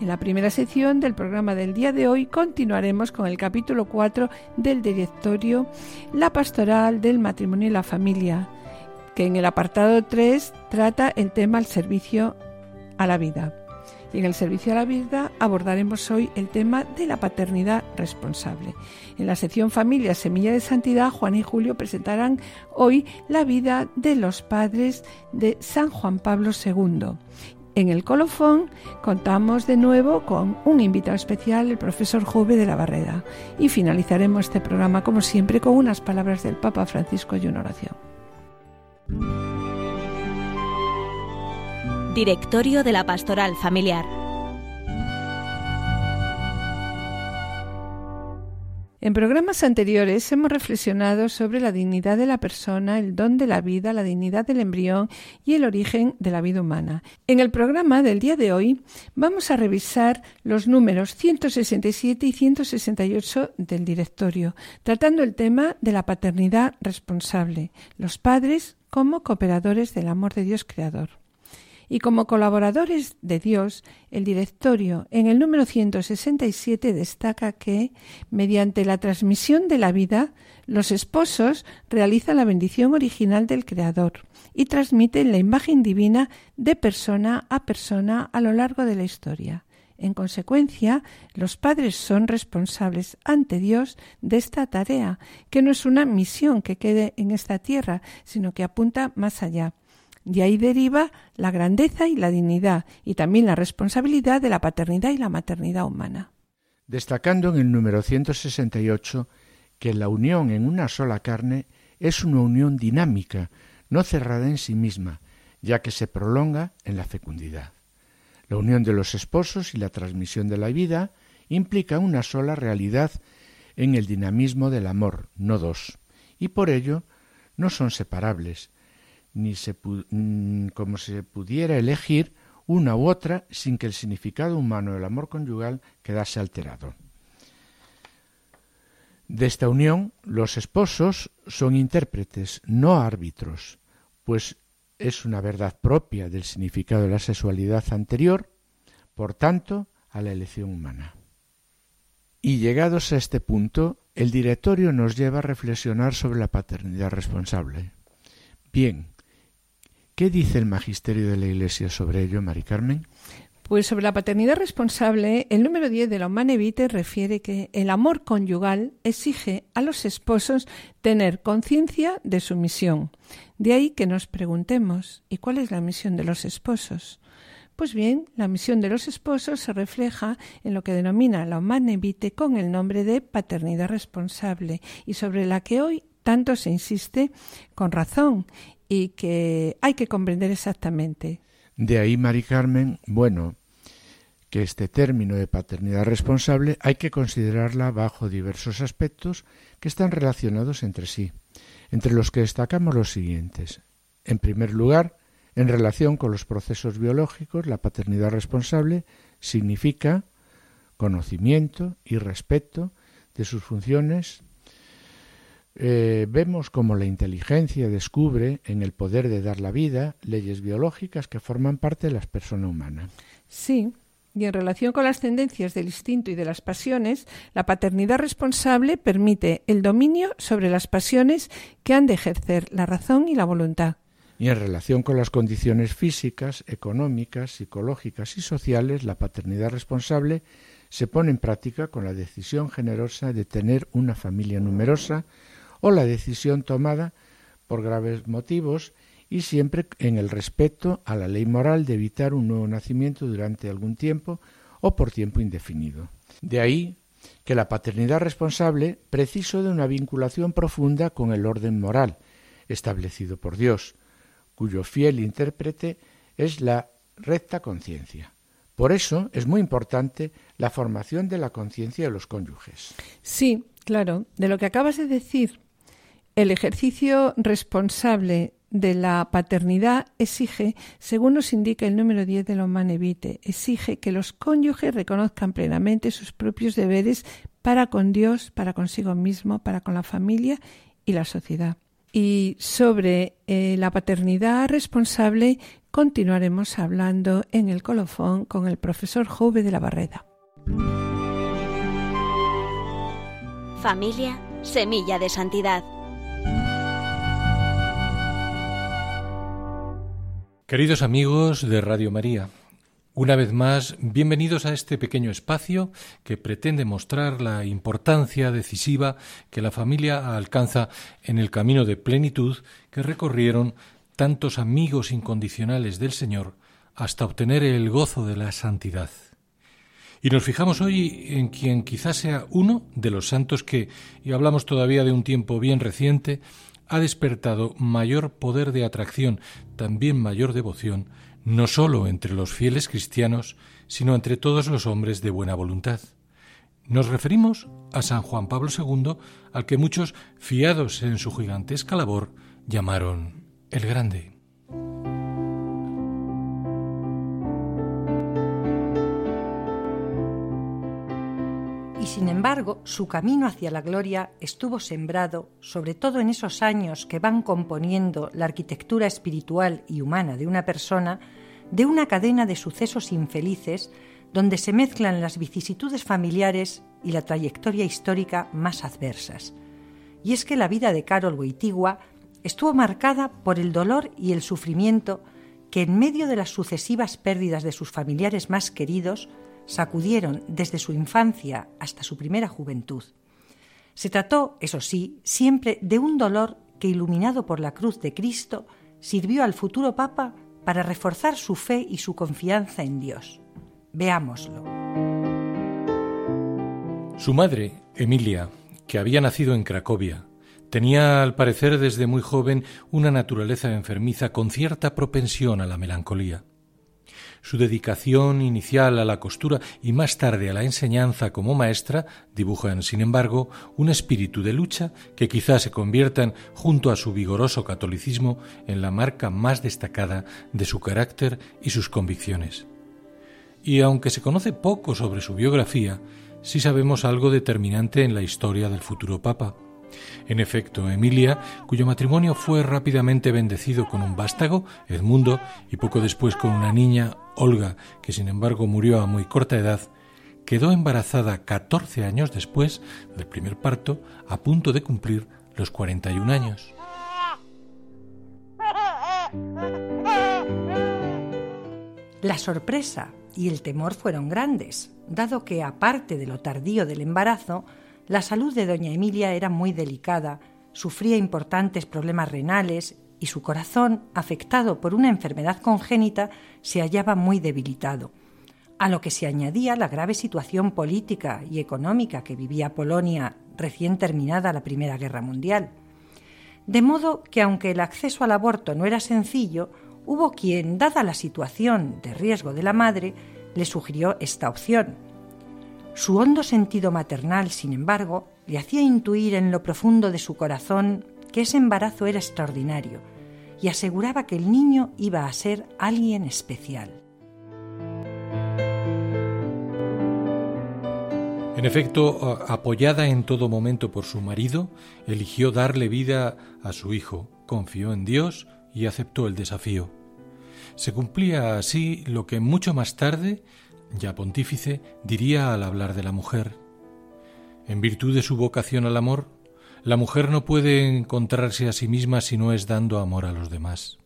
En la primera sección del programa del día de hoy continuaremos con el capítulo 4 del directorio La pastoral del matrimonio y la familia, que en el apartado 3 trata el tema al servicio a la vida. Y en el servicio a la vida abordaremos hoy el tema de la paternidad responsable. En la sección Familia Semilla de Santidad, Juan y Julio presentarán hoy la vida de los padres de San Juan Pablo II. En el colofón contamos de nuevo con un invitado especial, el profesor Jove de la Barrera. Y finalizaremos este programa, como siempre, con unas palabras del Papa Francisco y una oración. Directorio de la Pastoral Familiar. En programas anteriores hemos reflexionado sobre la dignidad de la persona, el don de la vida, la dignidad del embrión y el origen de la vida humana. En el programa del día de hoy vamos a revisar los números 167 y 168 del directorio, tratando el tema de la paternidad responsable, los padres como cooperadores del amor de Dios creador. Y como colaboradores de Dios, el directorio en el número 167 destaca que, mediante la transmisión de la vida, los esposos realizan la bendición original del Creador y transmiten la imagen divina de persona a persona a lo largo de la historia. En consecuencia, los padres son responsables ante Dios de esta tarea, que no es una misión que quede en esta tierra, sino que apunta más allá. De ahí deriva la grandeza y la dignidad y también la responsabilidad de la paternidad y la maternidad humana. Destacando en el número 168 que la unión en una sola carne es una unión dinámica, no cerrada en sí misma, ya que se prolonga en la fecundidad. La unión de los esposos y la transmisión de la vida implica una sola realidad en el dinamismo del amor, no dos, y por ello no son separables, ni se mm, como se pudiera elegir una u otra sin que el significado humano del amor conyugal quedase alterado. De esta unión, los esposos son intérpretes, no árbitros, pues es una verdad propia del significado de la sexualidad anterior, por tanto, a la elección humana. Y llegados a este punto, el directorio nos lleva a reflexionar sobre la paternidad responsable. Bien, ¿Qué dice el magisterio de la Iglesia sobre ello, Mari Carmen? Pues sobre la paternidad responsable, el número 10 de la Humane refiere que el amor conyugal exige a los esposos tener conciencia de su misión. De ahí que nos preguntemos, ¿y cuál es la misión de los esposos? Pues bien, la misión de los esposos se refleja en lo que denomina la Humane Vitae con el nombre de paternidad responsable y sobre la que hoy tanto se insiste con razón y que hay que comprender exactamente. De ahí, Mari Carmen, bueno, que este término de paternidad responsable hay que considerarla bajo diversos aspectos que están relacionados entre sí, entre los que destacamos los siguientes. En primer lugar, en relación con los procesos biológicos, la paternidad responsable significa conocimiento y respeto de sus funciones eh, vemos cómo la inteligencia descubre en el poder de dar la vida leyes biológicas que forman parte de la persona humana. Sí, y en relación con las tendencias del instinto y de las pasiones, la paternidad responsable permite el dominio sobre las pasiones que han de ejercer la razón y la voluntad. Y en relación con las condiciones físicas, económicas, psicológicas y sociales, la paternidad responsable se pone en práctica con la decisión generosa de tener una familia numerosa, o la decisión tomada por graves motivos y siempre en el respeto a la ley moral de evitar un nuevo nacimiento durante algún tiempo o por tiempo indefinido. De ahí que la paternidad responsable preciso de una vinculación profunda con el orden moral establecido por Dios, cuyo fiel intérprete es la recta conciencia. Por eso es muy importante la formación de la conciencia de los cónyuges. Sí, claro, de lo que acabas de decir El ejercicio responsable de la paternidad exige, según nos indica el número 10 de la Humanevite, exige que los cónyuges reconozcan plenamente sus propios deberes para con Dios, para consigo mismo, para con la familia y la sociedad. Y sobre eh, la paternidad responsable continuaremos hablando en el colofón con el profesor Jove de la Barreda. Familia, semilla de santidad. Queridos amigos de Radio María, una vez más, bienvenidos a este pequeño espacio que pretende mostrar la importancia decisiva que la familia alcanza en el camino de plenitud que recorrieron tantos amigos incondicionales del Señor hasta obtener el gozo de la santidad. Y nos fijamos hoy en quien quizás sea uno de los santos que, y hablamos todavía de un tiempo bien reciente, ha despertado mayor poder de atracción, también mayor devoción, no sólo entre los fieles cristianos, sino entre todos los hombres de buena voluntad. Nos referimos a San Juan Pablo II, al que muchos, fiados en su gigantesca labor, llamaron el Grande. Sin embargo su camino hacia la gloria estuvo sembrado, sobre todo en esos años que van componiendo la arquitectura espiritual y humana de una persona, de una cadena de sucesos infelices donde se mezclan las vicisitudes familiares y la trayectoria histórica más adversas. Y es que la vida de Carol Wojtyła estuvo marcada por el dolor y el sufrimiento que en medio de las sucesivas pérdidas de sus familiares más queridos sacudieron desde su infancia hasta su primera juventud. Se trató, eso sí, siempre de un dolor que, iluminado por la cruz de Cristo, sirvió al futuro Papa para reforzar su fe y su confianza en Dios. Veámoslo. Su madre, Emilia, que había nacido en Cracovia, tenía al parecer desde muy joven una naturaleza enfermiza con cierta propensión a la melancolía. Su dedicación inicial a la costura y más tarde a la enseñanza como maestra dibujan, sin embargo, un espíritu de lucha que quizás se conviertan, junto a su vigoroso catolicismo, en la marca más destacada de su carácter y sus convicciones. Y aunque se conoce poco sobre su biografía, sí sabemos algo determinante en la historia del futuro Papa. En efecto, Emilia, cuyo matrimonio fue rápidamente bendecido con un vástago, Edmundo, y poco después con una niña, Olga, que sin embargo murió a muy corta edad, quedó embarazada 14 años después del primer parto, a punto de cumplir los 41 años. La sorpresa y el temor fueron grandes, dado que, aparte de lo tardío del embarazo, la salud de doña Emilia era muy delicada, sufría importantes problemas renales y su corazón, afectado por una enfermedad congénita, se hallaba muy debilitado, a lo que se añadía la grave situación política y económica que vivía Polonia recién terminada la Primera Guerra Mundial. De modo que aunque el acceso al aborto no era sencillo, hubo quien, dada la situación de riesgo de la madre, le sugirió esta opción, su hondo sentido maternal, sin embargo, le hacía intuir en lo profundo de su corazón que ese embarazo era extraordinario y aseguraba que el niño iba a ser alguien especial. En efecto, apoyada en todo momento por su marido, eligió darle vida a su hijo, confió en Dios y aceptó el desafío. Se cumplía así lo que mucho más tarde ya pontífice, diría al hablar de la mujer. En virtud de su vocación al amor, la mujer no puede encontrarse a sí misma si no es dando amor a los demás.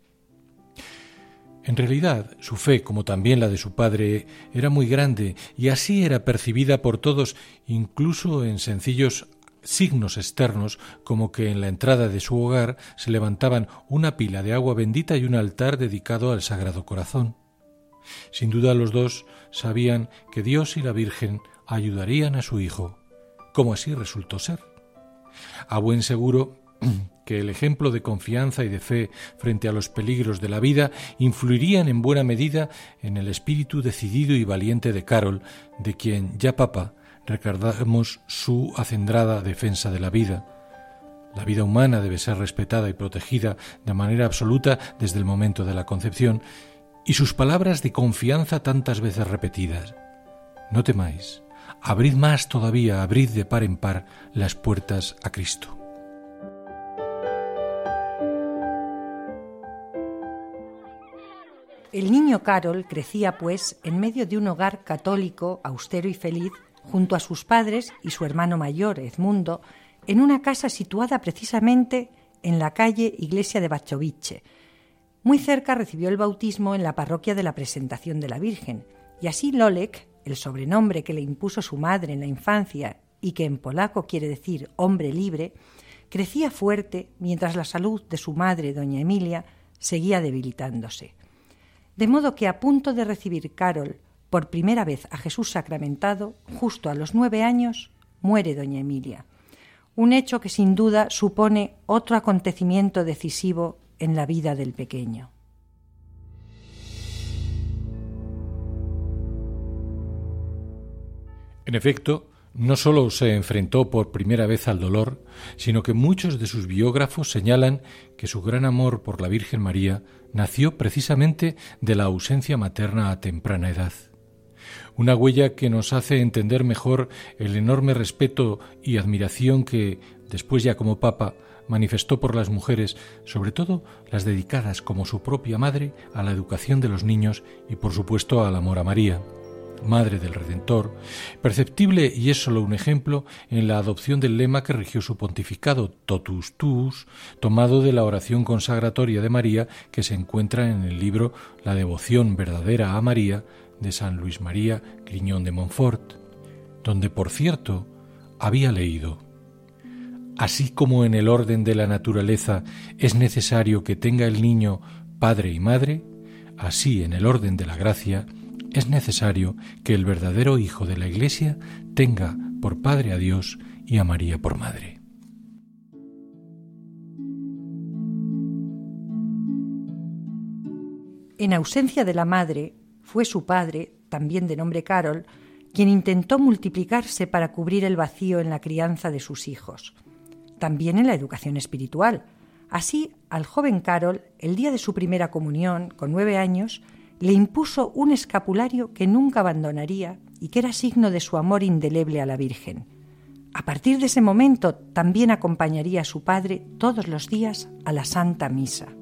En realidad, su fe, como también la de su padre, era muy grande y así era percibida por todos, incluso en sencillos signos externos, como que en la entrada de su hogar se levantaban una pila de agua bendita y un altar dedicado al Sagrado Corazón. Sin duda los dos sabían que Dios y la Virgen ayudarían a su hijo, como así resultó ser. A buen seguro que el ejemplo de confianza y de fe frente a los peligros de la vida influirían en buena medida en el espíritu decidido y valiente de Carol, de quien ya papa recordamos su acendrada defensa de la vida. La vida humana debe ser respetada y protegida de manera absoluta desde el momento de la concepción, y sus palabras de confianza tantas veces repetidas. No temáis, abrid más todavía, abrid de par en par las puertas a Cristo. El niño Carol crecía, pues, en medio de un hogar católico, austero y feliz, junto a sus padres y su hermano mayor, Edmundo, en una casa situada precisamente en la calle Iglesia de Bachoviche. Muy cerca recibió el bautismo en la parroquia de la Presentación de la Virgen, y así Lolek, el sobrenombre que le impuso su madre en la infancia y que en polaco quiere decir hombre libre, crecía fuerte mientras la salud de su madre, doña Emilia, seguía debilitándose. De modo que a punto de recibir Carol por primera vez a Jesús sacramentado, justo a los nueve años, muere doña Emilia. Un hecho que sin duda supone otro acontecimiento decisivo en la vida del pequeño. En efecto, no solo se enfrentó por primera vez al dolor, sino que muchos de sus biógrafos señalan que su gran amor por la Virgen María nació precisamente de la ausencia materna a temprana edad. Una huella que nos hace entender mejor el enorme respeto y admiración que, después ya como papa, manifestó por las mujeres, sobre todo las dedicadas como su propia madre a la educación de los niños y por supuesto al amor a María. Madre del Redentor, perceptible, y es solo un ejemplo, en la adopción del lema que rigió su pontificado, totus tuus, tomado de la oración consagratoria de María que se encuentra en el libro La devoción verdadera a María de San Luis María Griñón de Montfort, donde, por cierto, había leído Así como en el orden de la naturaleza es necesario que tenga el niño padre y madre, así en el orden de la gracia es necesario que el verdadero Hijo de la Iglesia tenga por Padre a Dios y a María por Madre. En ausencia de la madre, fue su padre, también de nombre Carol, quien intentó multiplicarse para cubrir el vacío en la crianza de sus hijos, también en la educación espiritual. Así, al joven Carol, el día de su primera comunión, con nueve años, le impuso un escapulario que nunca abandonaría y que era signo de su amor indeleble a la Virgen. A partir de ese momento también acompañaría a su padre todos los días a la Santa Misa.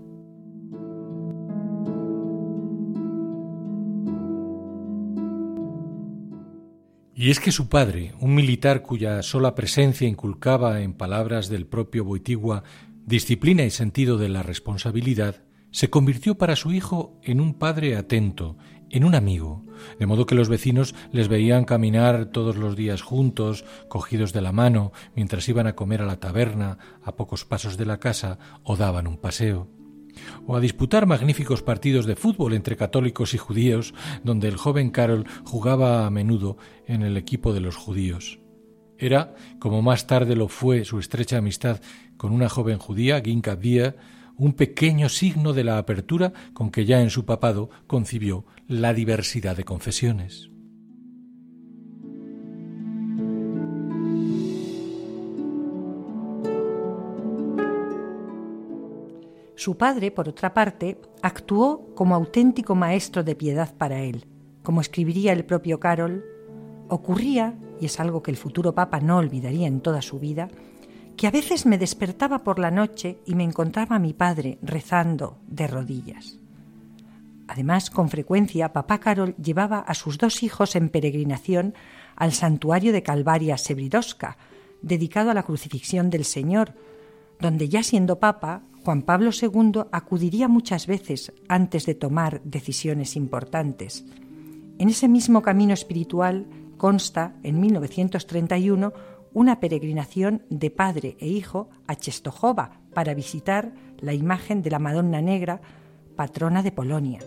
Y es que su padre, un militar cuya sola presencia inculcaba, en palabras del propio Boitigua, disciplina y sentido de la responsabilidad, se convirtió para su hijo en un padre atento, en un amigo, de modo que los vecinos les veían caminar todos los días juntos, cogidos de la mano, mientras iban a comer a la taberna, a pocos pasos de la casa, o daban un paseo o a disputar magníficos partidos de fútbol entre católicos y judíos, donde el joven Carol jugaba a menudo en el equipo de los judíos. Era, como más tarde lo fue su estrecha amistad con una joven judía, Ginka Bia, un pequeño signo de la apertura con que ya en su papado concibió la diversidad de confesiones. Su padre, por otra parte, actuó como auténtico maestro de piedad para él. Como escribiría el propio Carol, ocurría, y es algo que el futuro Papa no olvidaría en toda su vida, que a veces me despertaba por la noche y me encontraba a mi padre rezando de rodillas. Además, con frecuencia, papá Carol llevaba a sus dos hijos en peregrinación al santuario de Calvaria Sebridosca, dedicado a la crucifixión del Señor, donde ya siendo papa, Juan Pablo II acudiría muchas veces antes de tomar decisiones importantes. En ese mismo camino espiritual consta, en 1931, una peregrinación de padre e hijo a Czestochowa para visitar la imagen de la Madonna Negra, patrona de Polonia.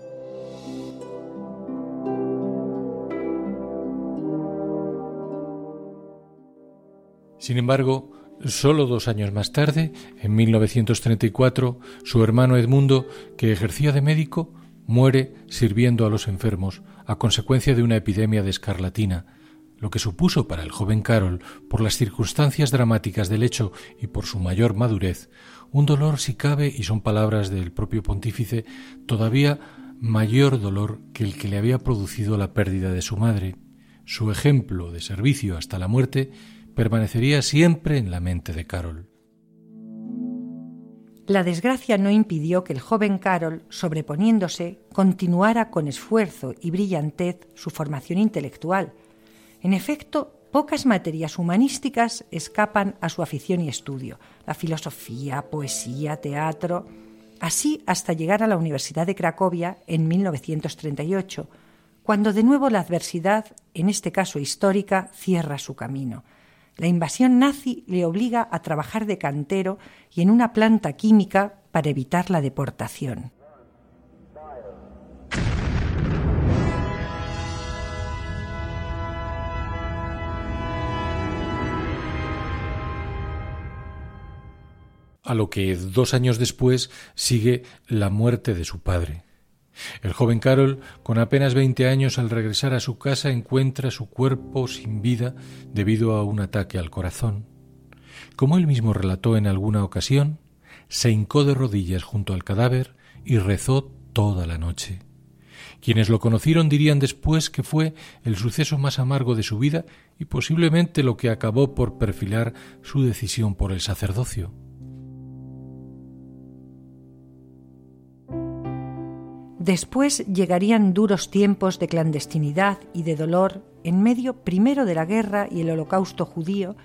Sin embargo, solo dos años más tarde, en 1934, su hermano Edmundo, que ejercía de médico, muere sirviendo a los enfermos a consecuencia de una epidemia de escarlatina, lo que supuso para el joven Carol, por las circunstancias dramáticas del hecho y por su mayor madurez, un dolor si cabe, y son palabras del propio pontífice, todavía mayor dolor que el que le había producido la pérdida de su madre. Su ejemplo de servicio hasta la muerte permanecería siempre en la mente de Carol. La desgracia no impidió que el joven Carol, sobreponiéndose, continuara con esfuerzo y brillantez su formación intelectual. En efecto, pocas materias humanísticas escapan a su afición y estudio, la filosofía, poesía, teatro, así hasta llegar a la Universidad de Cracovia en 1938, cuando de nuevo la adversidad, en este caso histórica, cierra su camino. La invasión nazi le obliga a trabajar de cantero y en una planta química para evitar la deportación. a lo que dos años después sigue la muerte de su padre. El joven Carol, con apenas veinte años, al regresar a su casa encuentra su cuerpo sin vida debido a un ataque al corazón. Como él mismo relató en alguna ocasión, se hincó de rodillas junto al cadáver y rezó toda la noche. Quienes lo conocieron dirían después que fue el suceso más amargo de su vida y posiblemente lo que acabó por perfilar su decisión por el sacerdocio. Después llegarían duros tiempos de clandestinidad y de dolor en medio primero de la guerra y el holocausto judío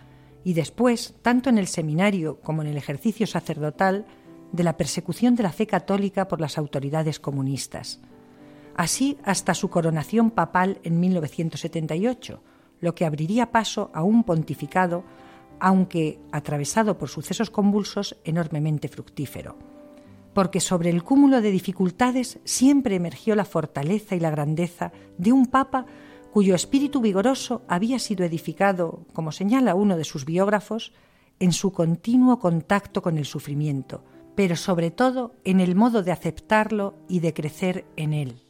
y después, tanto en el seminario como en el ejercicio sacerdotal, de la persecución de la fe católica por las autoridades comunistas. Así hasta su coronación papal en 1978, lo que abriría paso a un pontificado, aunque atravesado por sucesos convulsos, enormemente fructífero porque sobre el cúmulo de dificultades siempre emergió la fortaleza y la grandeza de un papa cuyo espíritu vigoroso había sido edificado, como señala uno de sus biógrafos, en su continuo contacto con el sufrimiento, pero sobre todo en el modo de aceptarlo y de crecer en él.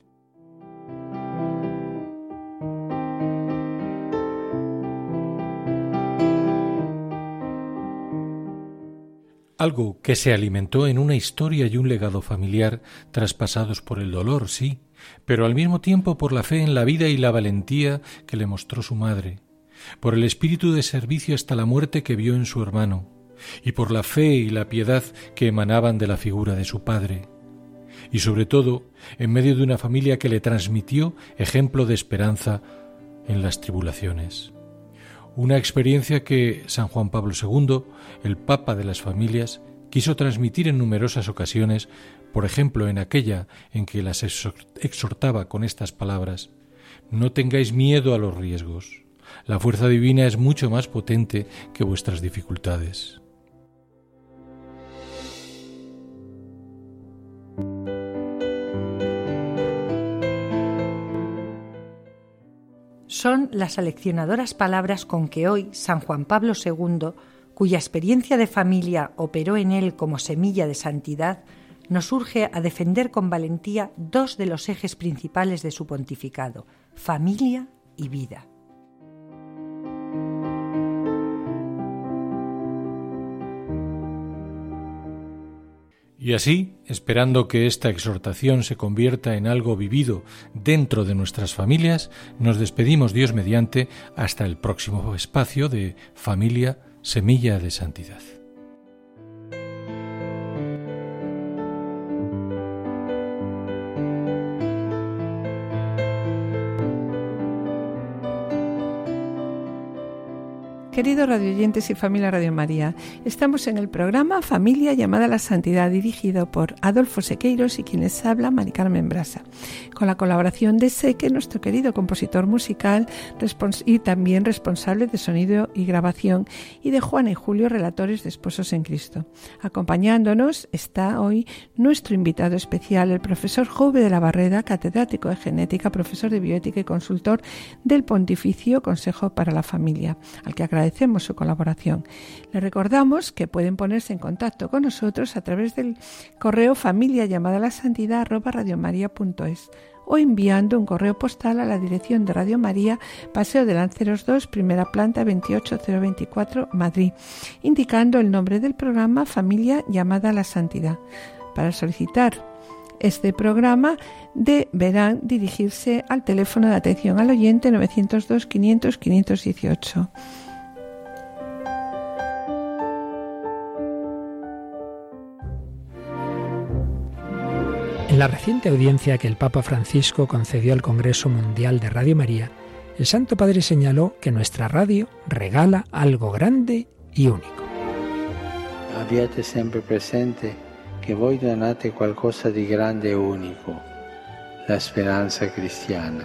Algo que se alimentó en una historia y un legado familiar traspasados por el dolor, sí, pero al mismo tiempo por la fe en la vida y la valentía que le mostró su madre, por el espíritu de servicio hasta la muerte que vio en su hermano, y por la fe y la piedad que emanaban de la figura de su padre, y sobre todo en medio de una familia que le transmitió ejemplo de esperanza en las tribulaciones. Una experiencia que San Juan Pablo II, el Papa de las Familias, quiso transmitir en numerosas ocasiones, por ejemplo en aquella en que las exhortaba con estas palabras No tengáis miedo a los riesgos. La fuerza divina es mucho más potente que vuestras dificultades. Son las aleccionadoras palabras con que hoy San Juan Pablo II, cuya experiencia de familia operó en él como semilla de santidad, nos urge a defender con valentía dos de los ejes principales de su pontificado, familia y vida. Y así, esperando que esta exhortación se convierta en algo vivido dentro de nuestras familias, nos despedimos Dios mediante hasta el próximo espacio de Familia Semilla de Santidad. Queridos radioyentes y familia Radio María, estamos en el programa Familia llamada a la Santidad, dirigido por Adolfo Sequeiros y quienes habla Mari Carmen Brasa, con la colaboración de Seque, nuestro querido compositor musical y también responsable de sonido y grabación, y de Juan y Julio, relatores de Esposos en Cristo. Acompañándonos está hoy nuestro invitado especial, el profesor Jove de la Barreda, catedrático de genética, profesor de bioética y consultor del Pontificio Consejo para la Familia, al que agradecemos agradecemos su colaboración. Le recordamos que pueden ponerse en contacto con nosotros a través del correo familia llamada la santidad arroba o enviando un correo postal a la dirección de Radio María, Paseo de Lanceros 2, primera planta 28024, Madrid, indicando el nombre del programa Familia llamada a la Santidad. Para solicitar este programa deberán dirigirse al teléfono de atención al oyente 902 500 518. En la reciente audiencia que el Papa Francisco concedió al Congreso Mundial de Radio María, el Santo Padre señaló que nuestra radio regala algo grande y único. Abbiate siempre presente que voi donate qualcosa di grande e unico, la esperanza cristiana.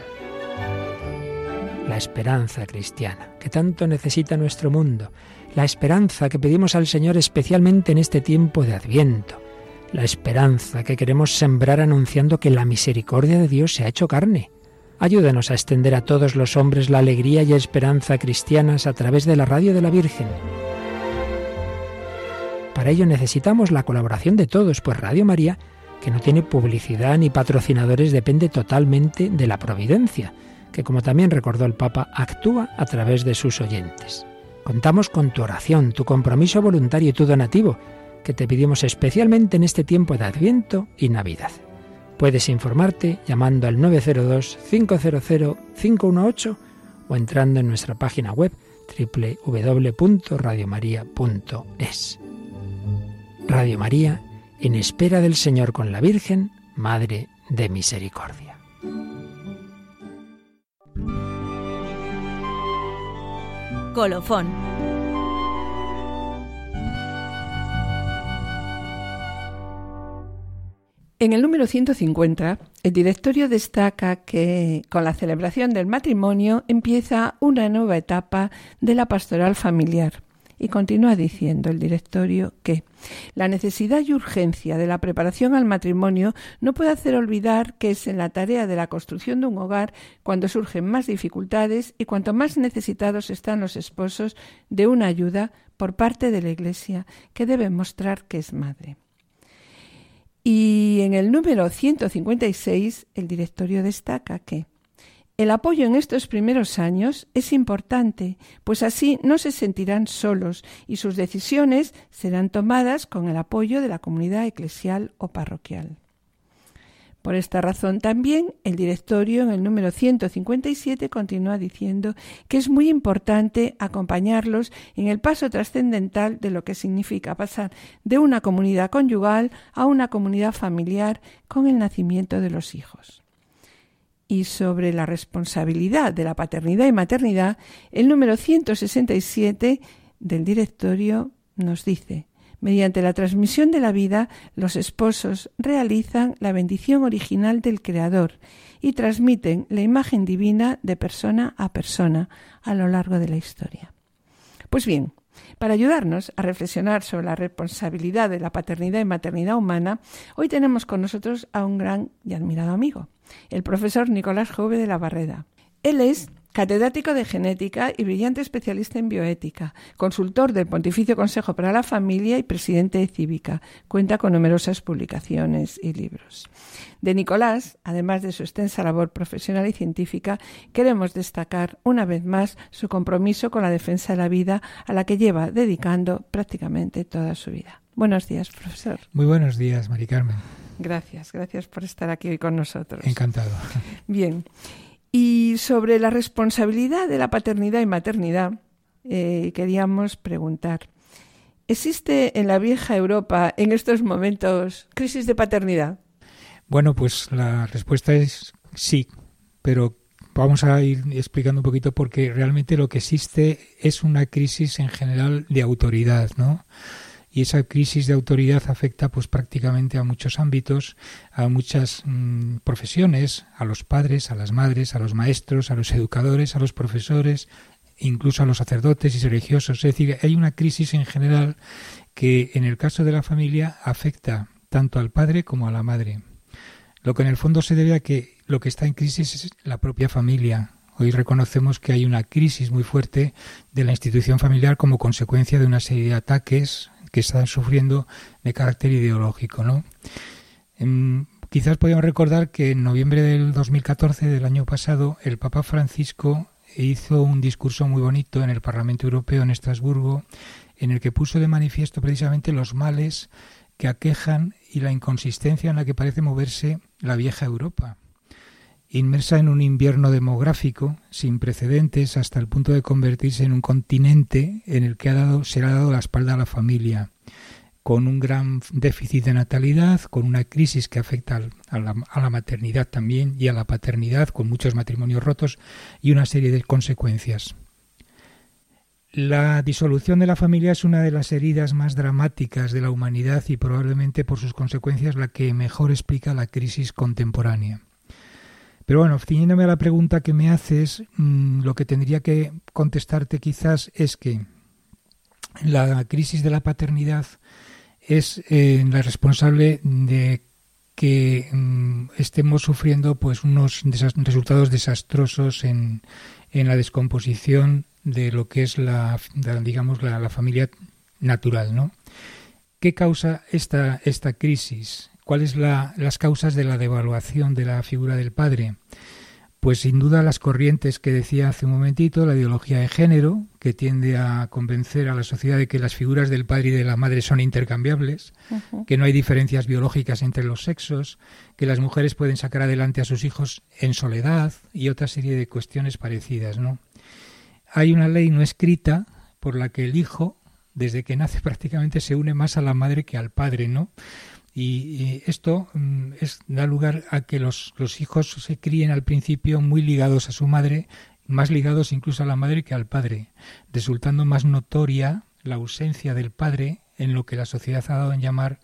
La esperanza cristiana, que tanto necesita nuestro mundo, la esperanza que pedimos al Señor especialmente en este tiempo de Adviento la esperanza que queremos sembrar anunciando que la misericordia de Dios se ha hecho carne. Ayúdenos a extender a todos los hombres la alegría y esperanza cristianas a través de la radio de la Virgen. Para ello necesitamos la colaboración de todos, pues Radio María, que no tiene publicidad ni patrocinadores, depende totalmente de la providencia, que como también recordó el Papa, actúa a través de sus oyentes. Contamos con tu oración, tu compromiso voluntario y tu donativo te pedimos especialmente en este tiempo de Adviento y Navidad. Puedes informarte llamando al 902-500-518 o entrando en nuestra página web www.radiomaria.es. Radio María, en espera del Señor con la Virgen, Madre de Misericordia. Colofón En el número 150, el directorio destaca que con la celebración del matrimonio empieza una nueva etapa de la pastoral familiar. Y continúa diciendo el directorio que la necesidad y urgencia de la preparación al matrimonio no puede hacer olvidar que es en la tarea de la construcción de un hogar cuando surgen más dificultades y cuanto más necesitados están los esposos de una ayuda por parte de la Iglesia que debe mostrar que es madre. Y en el número 156, el directorio destaca que el apoyo en estos primeros años es importante, pues así no se sentirán solos y sus decisiones serán tomadas con el apoyo de la comunidad eclesial o parroquial. Por esta razón también el directorio en el número 157 continúa diciendo que es muy importante acompañarlos en el paso trascendental de lo que significa pasar de una comunidad conyugal a una comunidad familiar con el nacimiento de los hijos. Y sobre la responsabilidad de la paternidad y maternidad, el número 167 del directorio nos dice Mediante la transmisión de la vida, los esposos realizan la bendición original del Creador y transmiten la imagen divina de persona a persona a lo largo de la historia. Pues bien, para ayudarnos a reflexionar sobre la responsabilidad de la paternidad y maternidad humana, hoy tenemos con nosotros a un gran y admirado amigo, el profesor Nicolás Jove de la Barreda. Él es catedrático de genética y brillante especialista en bioética, consultor del Pontificio Consejo para la Familia y presidente de Cívica. Cuenta con numerosas publicaciones y libros. De Nicolás, además de su extensa labor profesional y científica, queremos destacar una vez más su compromiso con la defensa de la vida a la que lleva dedicando prácticamente toda su vida. Buenos días, profesor. Muy buenos días, Mari Carmen. Gracias, gracias por estar aquí hoy con nosotros. Encantado. Bien. Y sobre la responsabilidad de la paternidad y maternidad, eh, queríamos preguntar, ¿existe en la vieja Europa en estos momentos crisis de paternidad? Bueno, pues la respuesta es sí, pero vamos a ir explicando un poquito porque realmente lo que existe es una crisis en general de autoridad, ¿no? Y esa crisis de autoridad afecta pues prácticamente a muchos ámbitos, a muchas mm, profesiones, a los padres, a las madres, a los maestros, a los educadores, a los profesores, incluso a los sacerdotes y religiosos. Es decir, hay una crisis en general que en el caso de la familia afecta tanto al padre como a la madre. Lo que en el fondo se debe a que lo que está en crisis es la propia familia, Hoy reconocemos que hay una crisis muy fuerte de la institución familiar como consecuencia de una serie de ataques que están sufriendo de carácter ideológico. ¿no? Em, quizás podemos recordar que en noviembre del 2014, del año pasado, el Papa Francisco hizo un discurso muy bonito en el Parlamento Europeo en Estrasburgo, en el que puso de manifiesto precisamente los males que aquejan y la inconsistencia en la que parece moverse la vieja Europa inmersa en un invierno demográfico sin precedentes hasta el punto de convertirse en un continente en el que se le ha dado la espalda a la familia, con un gran déficit de natalidad, con una crisis que afecta a la, a la maternidad también y a la paternidad, con muchos matrimonios rotos y una serie de consecuencias. La disolución de la familia es una de las heridas más dramáticas de la humanidad y probablemente por sus consecuencias la que mejor explica la crisis contemporánea. Pero bueno, ciñéndome a la pregunta que me haces, mm, lo que tendría que contestarte quizás es que la crisis de la paternidad es eh, la responsable de que mm, estemos sufriendo pues unos resultados desastrosos en, en, la descomposición de lo que es la, digamos la, familia natural, ¿no? ¿Qué causa esta, esta crisis? ¿Cuáles son las causas de la devaluación de la figura del padre? Pues sin duda las corrientes que decía hace un momentito, la ideología de género, que tiende a convencer a la sociedad de que las figuras del padre y de la madre son intercambiables, que no hay diferencias biológicas entre los sexos, que las mujeres pueden sacar adelante a sus hijos en soledad y otra serie de cuestiones parecidas, ¿no? Hay una ley no escrita por la que el hijo, desde que nace prácticamente, se une más a la madre que al padre, ¿no? Y, esto mm, es, da lugar a que los, los hijos se críen al principio muy ligados a su madre, más ligados incluso a la madre que al padre, resultando más notoria la ausencia del padre en lo que la sociedad ha dado en llamar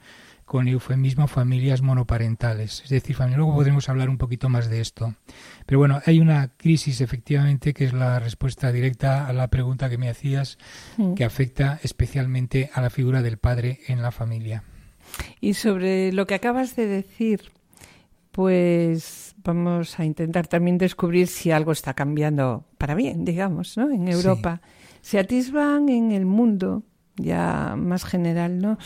con eufemismo familias monoparentales. Es decir, luego podremos hablar un poquito más de esto. Pero bueno, hay una crisis efectivamente que es la respuesta directa a la pregunta que me hacías, que afecta especialmente a la figura del padre en la familia. Y sobre lo que acabas de decir, pues vamos a intentar también descubrir si algo está cambiando para bien, digamos, ¿no? En Europa. Se atisban en el mundo, ya más general, ¿no?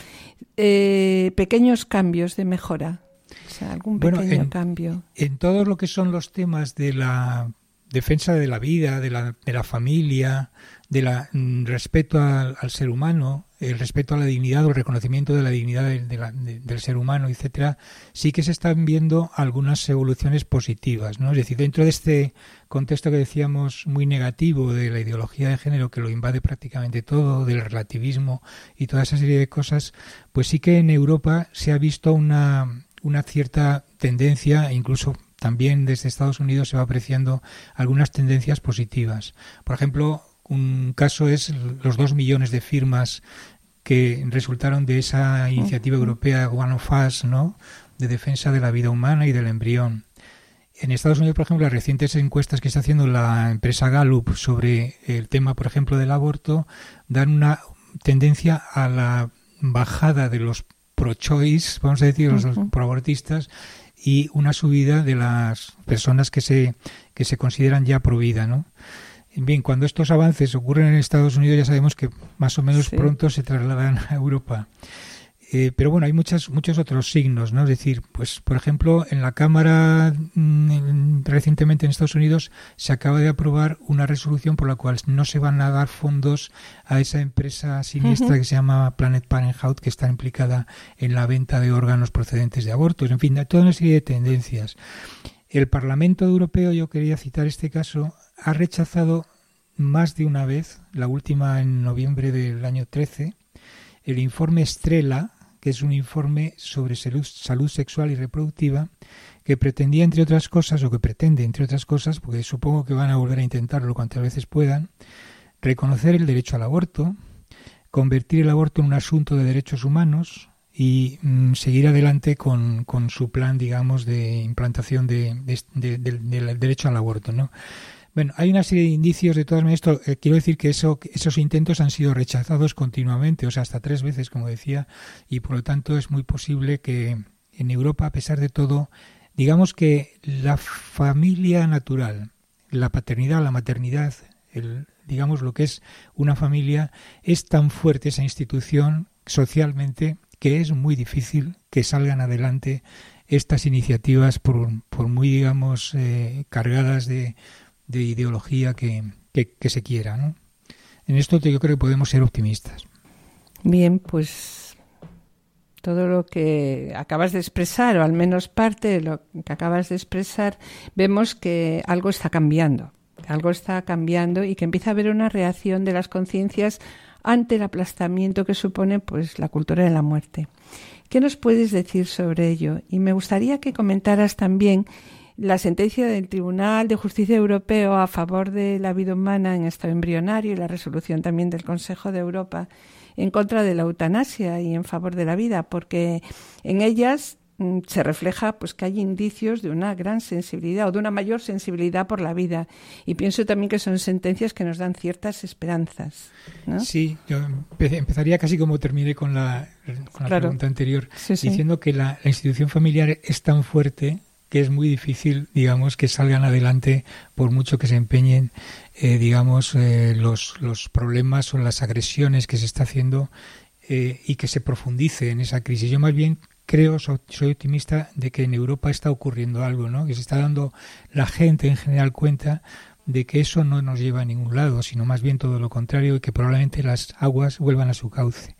Eh, pequeños cambios de mejora. O sea, algún pequeño cambio. En todo lo que son los temas de la defensa de la vida, de la, de la familia, del mm, respeto al, ser humano, el respeto a la dignidad o el reconocimiento de la dignidad del ser humano, etcétera, sí que se están viendo algunas evoluciones positivas, ¿no? Es decir, dentro de este contexto que decíamos muy negativo de la ideología de género que lo invade prácticamente todo, del relativismo y toda esa serie de cosas, pues sí que en Europa se ha visto una, una cierta tendencia, incluso también desde Estados Unidos se va apreciando algunas tendencias positivas. Por ejemplo, un caso es los dos millones de firmas que resultaron de esa iniciativa europea One of Us, ¿no? de defensa de la vida humana y del embrión. En Estados Unidos, por ejemplo, las recientes encuestas que está haciendo la empresa Gallup sobre el tema, por ejemplo, del aborto, dan una tendencia a la bajada de los pro-choice, vamos a decir, los pro-abortistas, y una subida de las personas que se, que se consideran ya pro vida, ¿no? Bien, cuando estos avances ocurren en Estados Unidos ya sabemos que más o menos pronto se trasladan a Europa. Eh, pero bueno, hay muchas, muchos otros signos, ¿no? Es decir, pues por ejemplo, en la Cámara mm, recientemente en Estados Unidos se acaba de aprobar una resolución por la cual no se van a dar fondos a esa empresa siniestra que se llama Planet Parenthood, que está implicada en la venta de órganos procedentes de abortos. En fin, toda una serie de tendencias. El Parlamento Europeo, yo quería citar este caso, ha rechazado más de una vez, la última en noviembre del año 13, el informe Estrella, que es un informe sobre salud, sexual y reproductiva, que pretendía, entre otras cosas, o que pretende, entre otras cosas, porque supongo que van a volver a intentarlo cuantas veces puedan, reconocer el derecho al aborto, convertir el aborto en un asunto de derechos humanos y mm, seguir adelante con, con, su plan, digamos, de implantación de, del derecho al aborto, ¿no? Bueno, hay una serie de indicios de todas maneras. Esto, eh, quiero decir que eso, esos intentos han sido rechazados continuamente, o sea, hasta tres veces, como decía, y por lo tanto es muy posible que en Europa, a pesar de todo, digamos que la familia natural, la paternidad, la maternidad, el, digamos lo que es una familia, es tan fuerte esa institución socialmente que es muy difícil que salgan adelante estas iniciativas por, por muy, digamos, eh, cargadas de, de ideología que, que, se quiera. ¿no? En esto yo creo que podemos ser optimistas. Bien, pues todo lo que acabas de expresar, o al menos parte de lo que acabas de expresar, vemos que algo está cambiando, algo está cambiando y que empieza a haber una reacción de las conciencias ante el aplastamiento que supone pues la cultura de la muerte. ¿Qué nos puedes decir sobre ello? Y me gustaría que comentaras también la sentencia del Tribunal de Justicia Europeo a favor de la vida humana en estado embrionario y la resolución también del Consejo de Europa en contra de la eutanasia y en favor de la vida, porque en ellas mm, se refleja pues que hay indicios de una gran sensibilidad o de una mayor sensibilidad por la vida. Y pienso también que son sentencias que nos dan ciertas esperanzas sí yo empezaría casi como terminé con la con la pregunta anterior, diciendo que la, institución familiar es tan fuerte que es muy difícil, digamos, que salgan adelante por mucho que se empeñen, eh, digamos, eh, los, los problemas o las agresiones que se está haciendo eh, y que se profundice en esa crisis. Yo más bien creo, soy, soy, optimista de que en Europa está ocurriendo algo, ¿no? Que se está dando la gente en general cuenta de que eso no nos lleva a ningún lado, sino más bien todo lo contrario y que probablemente las aguas vuelvan a su cauce.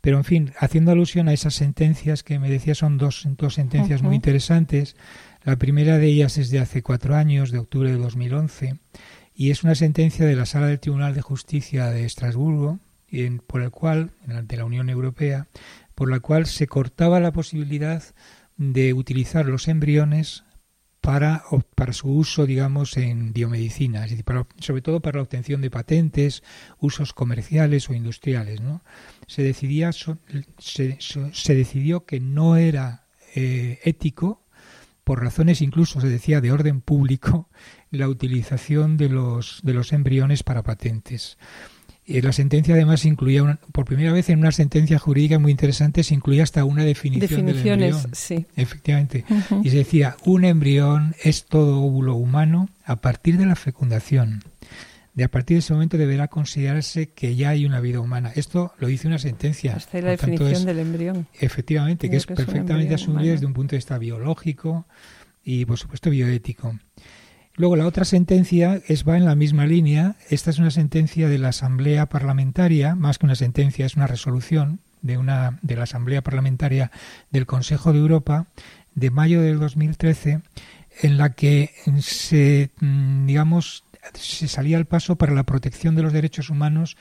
Pero, en fin, haciendo alusión a esas sentencias que me decía, son dos, dos sentencias muy interesantes. La primera de ellas es de hace cuatro años, de octubre de 2011, y es una sentencia de la Sala del Tribunal de Justicia de Estrasburgo, en, por el cual, de la Unión Europea, por la cual se cortaba la posibilidad de utilizar los embriones para, para su uso, digamos, en biomedicina, es decir, sobre todo para la obtención de patentes, usos comerciales o industriales. ¿no? Se, decidía, se, se, decidió que no era eh, ético, por razones incluso se decía de orden público, la utilización de los, de los embriones para patentes. Y la sentencia además incluía, por primera vez en una sentencia jurídica muy interesante, se incluía hasta una definición del embrión. Sí. Efectivamente. Y se decía, un embrión es todo óvulo humano a partir de la fecundación. De a partir de ese momento deberá considerarse que ya hay una vida humana. Esto lo dice una sentencia. Hasta la definición del embrión. Efectivamente, que es, perfectamente asumible desde un punto de vista biológico y, por supuesto, bioético. Luego la otra sentencia es va en la misma línea. Esta es una sentencia de la Asamblea Parlamentaria, más que una sentencia, es una resolución de una de la Asamblea Parlamentaria del Consejo de Europa de mayo del 2013 en la que se mm, digamos se salía al paso para la protección de los derechos humanos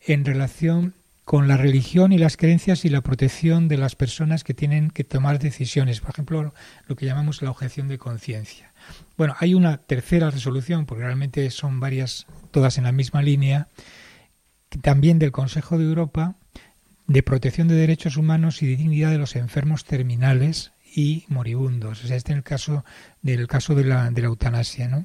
en relación con la religión y las creencias y la protección de las personas que tienen que tomar decisiones, por ejemplo, lo que llamamos la objeción de conciencia. Bueno, hay una tercera resolución, porque realmente son varias, todas en la misma línea, también del Consejo de Europa, de protección de derechos humanos y de dignidad de los enfermos terminales y moribundos. Este es el caso del caso de la, de la eutanasia, ¿no?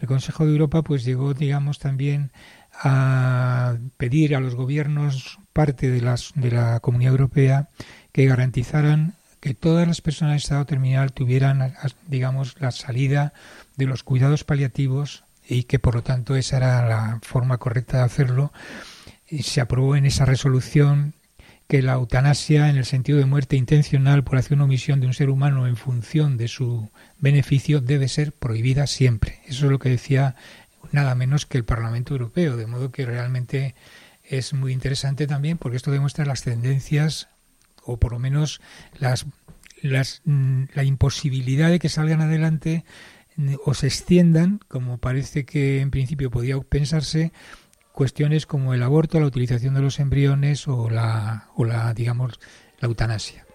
El Consejo de Europa pues llegó, digamos, también a pedir a los gobiernos parte de, las, de la Comunidad Europea que garantizaran que todas las personas de estado terminal tuvieran, digamos, la salida de los cuidados paliativos y que por lo tanto esa era la forma correcta de hacerlo. Y se aprobó en esa resolución que la eutanasia en el sentido de muerte intencional por acción o omisión de un ser humano en función de su beneficio debe ser prohibida siempre. Eso es lo que decía nada menos que el Parlamento Europeo, de modo que realmente es muy interesante también porque esto demuestra las tendencias o por lo menos las, las, mm, la imposibilidad de que salgan adelante mm, o se extiendan, como parece que en principio podía pensarse, cuestiones como el aborto, la utilización de los embriones o la, o la digamos, la eutanasia.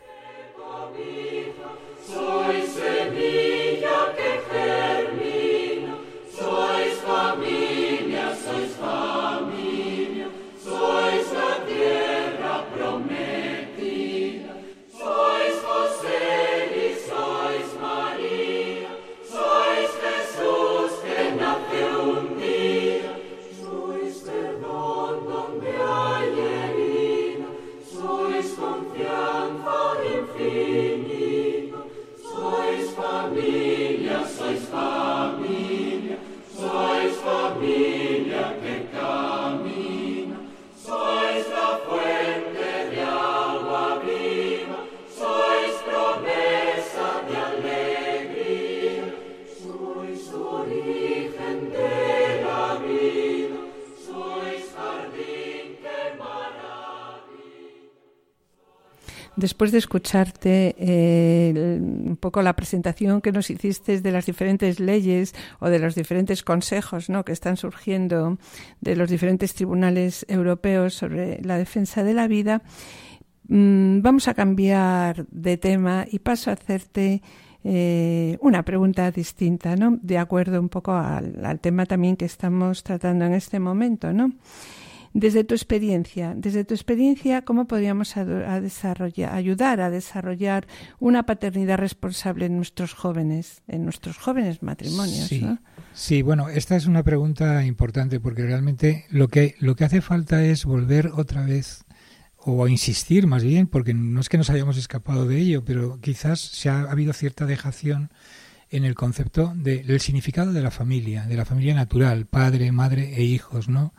Después de escucharte eh, un poco la presentación que nos hiciste de las diferentes leyes o de los diferentes consejos ¿no? que están surgiendo de los diferentes tribunales europeos sobre la defensa de la vida, mm, vamos a cambiar de tema y paso a hacerte eh, una pregunta distinta, ¿no? De acuerdo un poco al, al tema también que estamos tratando en este momento, ¿no? Desde tu experiencia, desde tu experiencia, ¿cómo podríamos desarrollar, ayudar a desarrollar una paternidad responsable en nuestros jóvenes, en nuestros jóvenes matrimonios? Sí, sí, bueno, esta es una pregunta importante porque realmente lo que, lo que hace falta es volver otra vez o insistir más bien, porque no es que nos hayamos escapado de ello, pero quizás se ha, habido cierta dejación en el concepto del significado de la familia, de la familia natural, padre, madre e hijos, ¿no?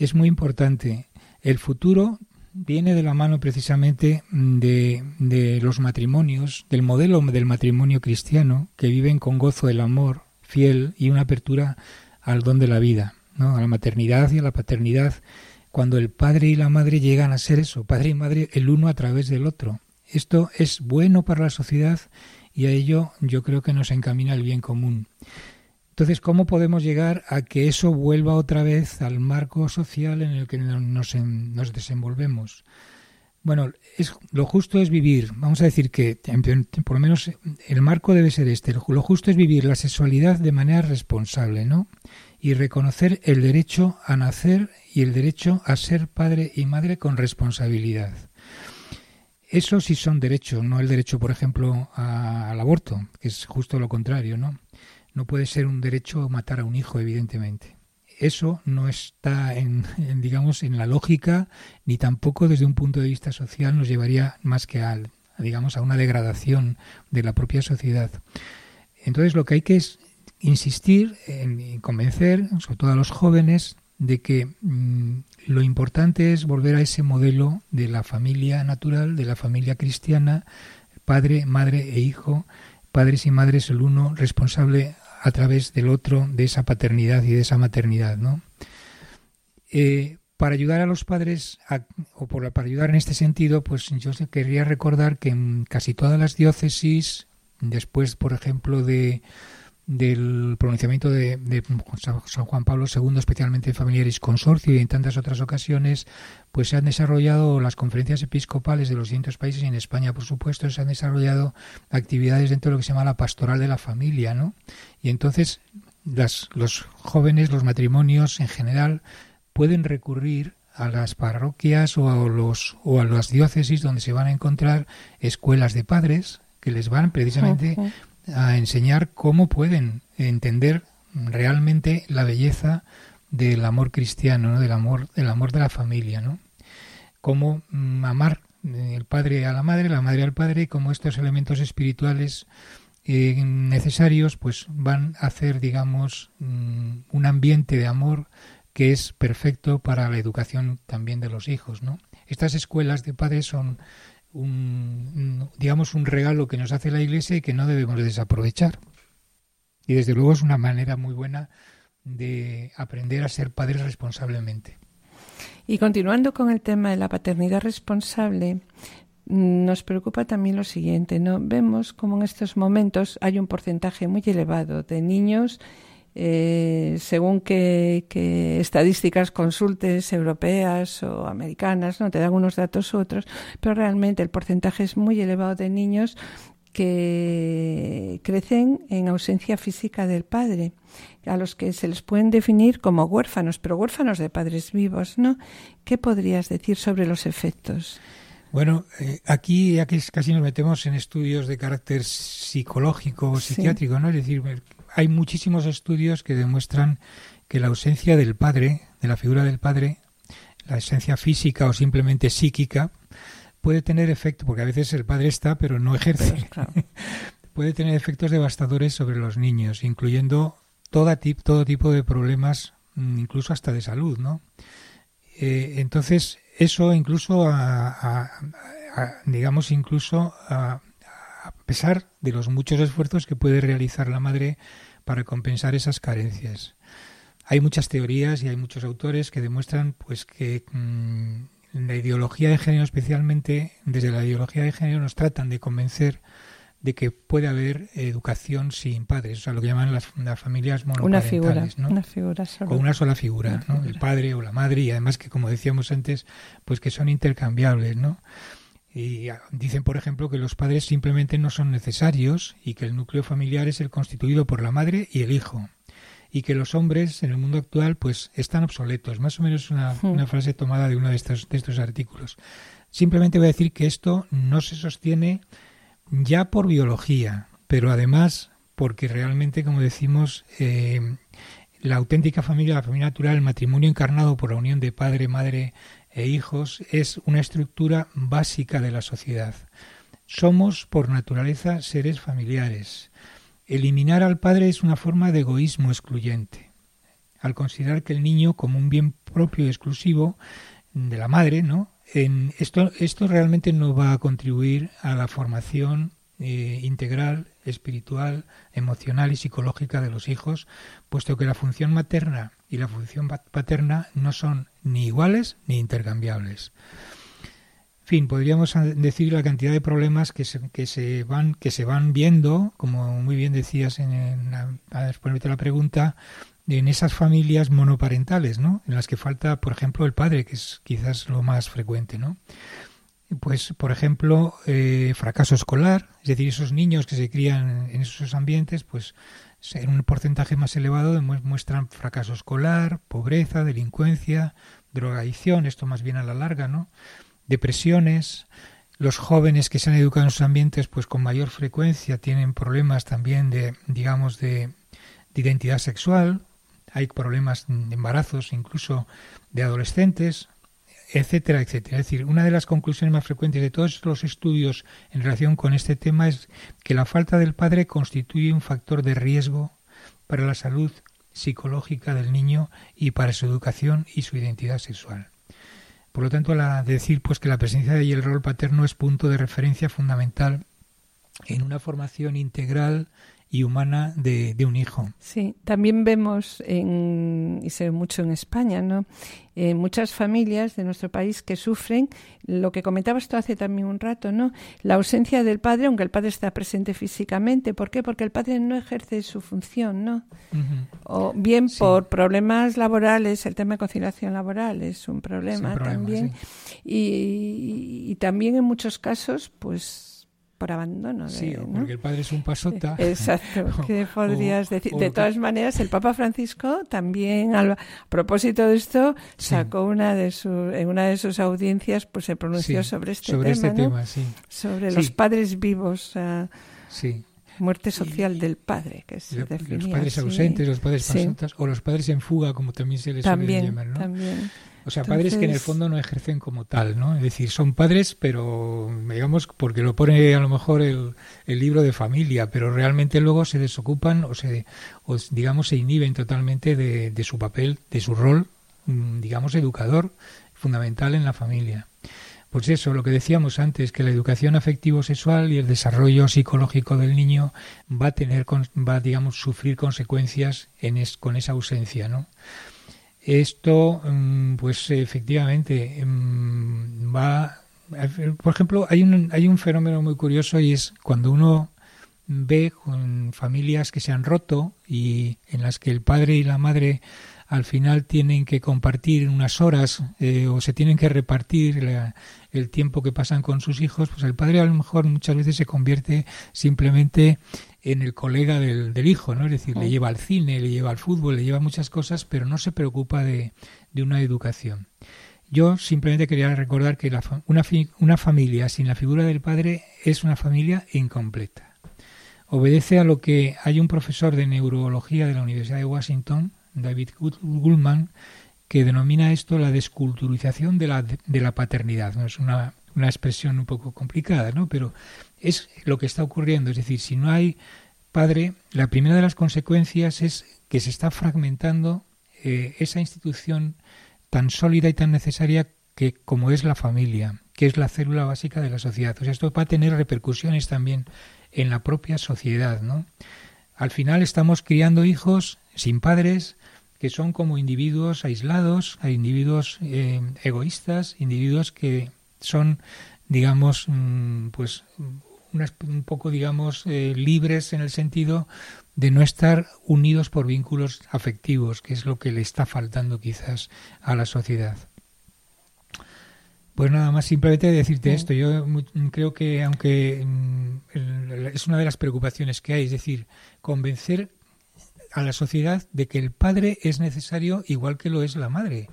Es muy importante. El futuro viene de la mano precisamente de, los matrimonios, del modelo del matrimonio cristiano, que viven con gozo el amor fiel y una apertura al don de la vida, a la maternidad y a la paternidad, cuando el padre y la madre llegan a ser eso, padre y madre el uno a través del otro. Esto es bueno para la sociedad y a ello yo creo que nos encamina el bien común. Entonces, ¿cómo podemos llegar a que eso vuelva otra vez al marco social en el que nos, nos desenvolvemos? Bueno, es, lo justo es vivir, vamos a decir que por lo menos el marco debe ser este, lo justo es vivir la sexualidad de manera responsable, ¿no? Y reconocer el derecho a nacer y el derecho a ser padre y madre con responsabilidad. Eso sí son derechos, no el derecho, por ejemplo, al aborto, que es justo lo contrario, ¿no? No puede ser un derecho matar a un hijo, evidentemente. Eso no está en, digamos, en la lógica, ni tampoco desde un punto de vista social nos llevaría más que a, digamos, a una degradación de la propia sociedad. Entonces lo que hay que es insistir en convencer, sobre todo a los jóvenes, de que mm, lo importante es volver a ese modelo de la familia natural, de la familia cristiana, padre, madre e hijo, padres y madres el uno responsable a través del otro de esa paternidad y de esa maternidad, ¿no? Eh, para ayudar a los padres, o por, para ayudar en este sentido, pues yo querría recordar que en casi todas las diócesis, después, por ejemplo, de, del pronunciamiento de, San Juan Pablo II, especialmente en Familiaris Consorcio y en tantas otras ocasiones, pues se han desarrollado las conferencias episcopales de los distintos países y en España, por supuesto, se han desarrollado actividades dentro de lo que se llama la pastoral de la familia, ¿no? Y entonces las, los jóvenes, los matrimonios en general, pueden recurrir a las parroquias o a, los, o a las diócesis donde se van a encontrar escuelas de padres que les van precisamente a enseñar cómo pueden entender realmente la belleza del amor cristiano, ¿no? del amor, del amor de la familia, ¿no? Cómo mm, amar eh, el padre a la madre, la madre al padre, y cómo estos elementos espirituales eh, necesarios, pues van a hacer, digamos, mm, un ambiente de amor que es perfecto para la educación también de los hijos, ¿no? Estas escuelas de padres son un, digamos, un regalo que nos hace la Iglesia y que no debemos desaprovechar. Y desde luego es una manera muy buena de aprender a ser padres responsablemente. Y continuando con el tema de la paternidad responsable, nos preocupa también lo siguiente, ¿no? Vemos como en estos momentos hay un porcentaje muy elevado de niños eh, según qué, estadísticas consultes europeas o americanas, no te dan unos datos u otros, pero realmente el porcentaje es muy elevado de niños que crecen en ausencia física del padre, a los que se les pueden definir como huérfanos, pero huérfanos de padres vivos, ¿no? ¿Qué podrías decir sobre los efectos? Bueno, eh, aquí ya que casi nos metemos en estudios de carácter psicológico o psiquiátrico, ¿no? Es decir, hay muchísimos estudios que demuestran que la ausencia del padre, de la figura del padre, la esencia física o simplemente psíquica, puede tener efecto, porque a veces el padre está pero no ejerce, puede tener efectos devastadores sobre los niños, incluyendo todo tipo de problemas, mm, incluso hasta de salud, ¿no? Eh, entonces, eso incluso, digamos, incluso a, a pesar de los muchos esfuerzos que puede realizar la madre para compensar esas carencias. Hay muchas teorías y hay muchos autores que demuestran pues que mm, la ideología de género especialmente, desde la ideología de género nos tratan de convencer de que puede haber educación sin padres, o sea, lo que llaman las, familias monoparentales, una figura, una figura Con una sola figura, ¿no? El padre o la madre y además que como decíamos antes, pues que son intercambiables, ¿no? Y dicen, por ejemplo, que los padres simplemente no son necesarios y que el núcleo familiar es el constituido por la madre y el hijo y que los hombres en el mundo actual pues están obsoletos. Más o menos una, hmm. una frase tomada de uno de estos, de estos artículos. Simplemente voy a decir que esto no se sostiene ya por biología, pero además porque realmente, como decimos, eh, la auténtica familia, la familia natural, el matrimonio encarnado por la unión de padre, madre e hijos, es una estructura básica de la sociedad. Somos, por naturaleza, seres familiares. Eliminar al padre es una forma de egoísmo excluyente. Al considerar que el niño como un bien propio y exclusivo de la madre, ¿no? En esto, esto realmente no va a contribuir a la formación eh, integral, espiritual, emocional y psicológica de los hijos, puesto que la función materna y la función paterna no son ni iguales ni intercambiables. En fin, podríamos decir la cantidad de problemas que se, que se van que se van viendo, como muy bien decías en, la pregunta, en esas familias monoparentales, ¿no? En las que falta, por ejemplo, el padre, que es quizás lo más frecuente, ¿no? Pues, por ejemplo, eh, fracaso escolar, es decir, esos niños que se crían en esos ambientes, pues en un porcentaje más elevado muestran fracaso escolar, pobreza, delincuencia, drogadicción, esto más bien a la larga, ¿no? Depresiones, los jóvenes que se han educado en esos ambientes, pues con mayor frecuencia tienen problemas también de, digamos, de identidad sexual, hay problemas de embarazos, incluso de adolescentes, etcétera, etcétera. Es decir, una de las conclusiones más frecuentes de todos los estudios en relación con este tema es que la falta del padre constituye un factor de riesgo para la salud psicológica del niño y para su educación y su identidad sexual. Por lo tanto, la decir pues que la presencia y el rol paterno es punto de referencia fundamental en una formación integral y humana de, un hijo. Sí, también vemos, en, y se ve mucho en España, ¿no? En muchas familias de nuestro país que sufren lo que comentabas tú hace también un rato, ¿no? La ausencia del padre, aunque el padre está presente físicamente. ¿Por qué? Porque el padre no ejerce su función, ¿no? O bien por problemas laborales, el tema de conciliación laboral es un problema, también. y, y también en muchos casos, pues por abandono. sí, porque el padre es un pasota. Exacto, ¿qué podrías decir? de todas maneras, el Papa Francisco también, a propósito de esto, sacó una de sus, en una de sus audiencias, pues se pronunció sobre este sobre tema. Este tema sí. Sobre los padres vivos. sí. Muerte social del padre, que se Los padres ausentes, los padres pasotas, o los padres en fuga, como también se les también, suele llamar, ¿no? También. O sea, padres que en el fondo no ejercen como tal, ¿no? Es decir, son padres, pero digamos, porque lo pone a lo mejor el, el libro de familia, pero realmente luego se desocupan o se, o, digamos, se inhiben totalmente de, de su papel, de su rol, mm, digamos, educador fundamental en la familia. Pues eso, lo que decíamos antes, que la educación afectivo-sexual y el desarrollo psicológico del niño va a tener, va, digamos, sufrir consecuencias en es, con esa ausencia, ¿no? Esto, mm, pues efectivamente, mm, va... Por ejemplo, hay un, hay un fenómeno muy curioso y es cuando uno ve con familias que se han roto y en las que el padre y la madre al final tienen que compartir unas horas eh, o se tienen que repartir el tiempo que pasan con sus hijos, pues el padre a lo mejor muchas veces se convierte simplemente en el colega del, del hijo, ¿no? Es decir, le lleva al cine, le lleva al fútbol, le lleva muchas cosas, pero no se preocupa de, de una educación. Yo simplemente quería recordar que la, una, una familia sin la figura del padre es una familia incompleta. Obedece a lo que hay un profesor de neurología de la Universidad de Washington, David Gullman, que denomina esto la desculturización de la, de la paternidad. ¿no? Es una, una expresión un poco complicada, ¿no? pero es lo que está ocurriendo. Es decir, si no hay padre, la primera de las consecuencias es que se está fragmentando eh, esa institución tan sólida y tan necesaria que como es la familia, que es la célula básica de la sociedad. O sea, esto va a tener repercusiones también en la propia sociedad, ¿no? Al final estamos criando hijos sin padres que son como individuos aislados, individuos eh, egoístas, individuos que son, digamos, mm, un poco, digamos, eh, libres en el sentido de no estar unidos por vínculos afectivos, que es lo que le está faltando quizás a la sociedad. Pues nada más, simplemente decirte esto. Yo creo que, aunque mm, es una de las preocupaciones que hay, es decir, convencer a la sociedad de que el padre es necesario igual que lo es la madre.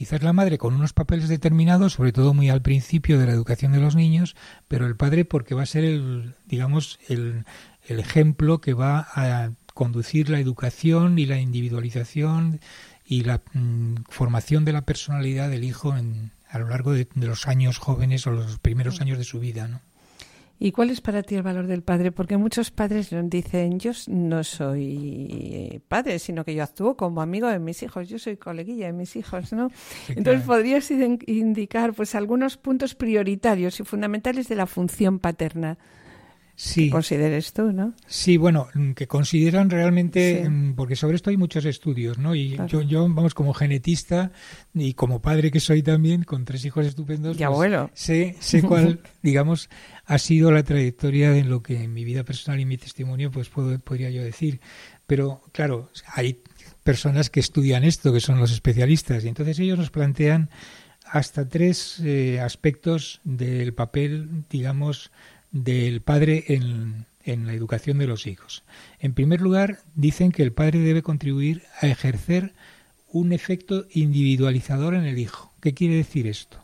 Quizás la madre con unos papeles determinados, sobre todo muy al principio de la educación de los niños, pero el padre porque va a ser el, digamos, el, el ejemplo que va a conducir la educación y la individualización y la mm, formación de la personalidad del hijo en, a lo largo de, de, los años jóvenes o los primeros años de su vida, ¿no? ¿Y cuál es para ti el valor del padre? Porque muchos padres dicen, yo no soy padre, sino que yo actúo como amigo de mis hijos, yo soy coleguilla de mis hijos, ¿no? Entonces podrías indicar pues algunos puntos prioritarios y fundamentales de la función paterna sí. que consideres tú, ¿no? Sí, bueno, mm, que consideran realmente, mm, porque sobre esto hay muchos estudios, ¿no? Y yo, yo, vamos, como genetista y como padre que soy también, con tres hijos estupendos, y abuelo. Pues sé, sé cuál, digamos, ha sido la trayectoria de lo que en mi vida personal y mi testimonio, pues puedo, podría yo decir. Pero, claro, hay personas que estudian esto, que son los especialistas, y entonces ellos nos plantean hasta tres eh, aspectos del papel, digamos, del padre en, en la educación de los hijos. En primer lugar, dicen que el padre debe contribuir a ejercer un efecto individualizador en el hijo. ¿Qué quiere decir esto?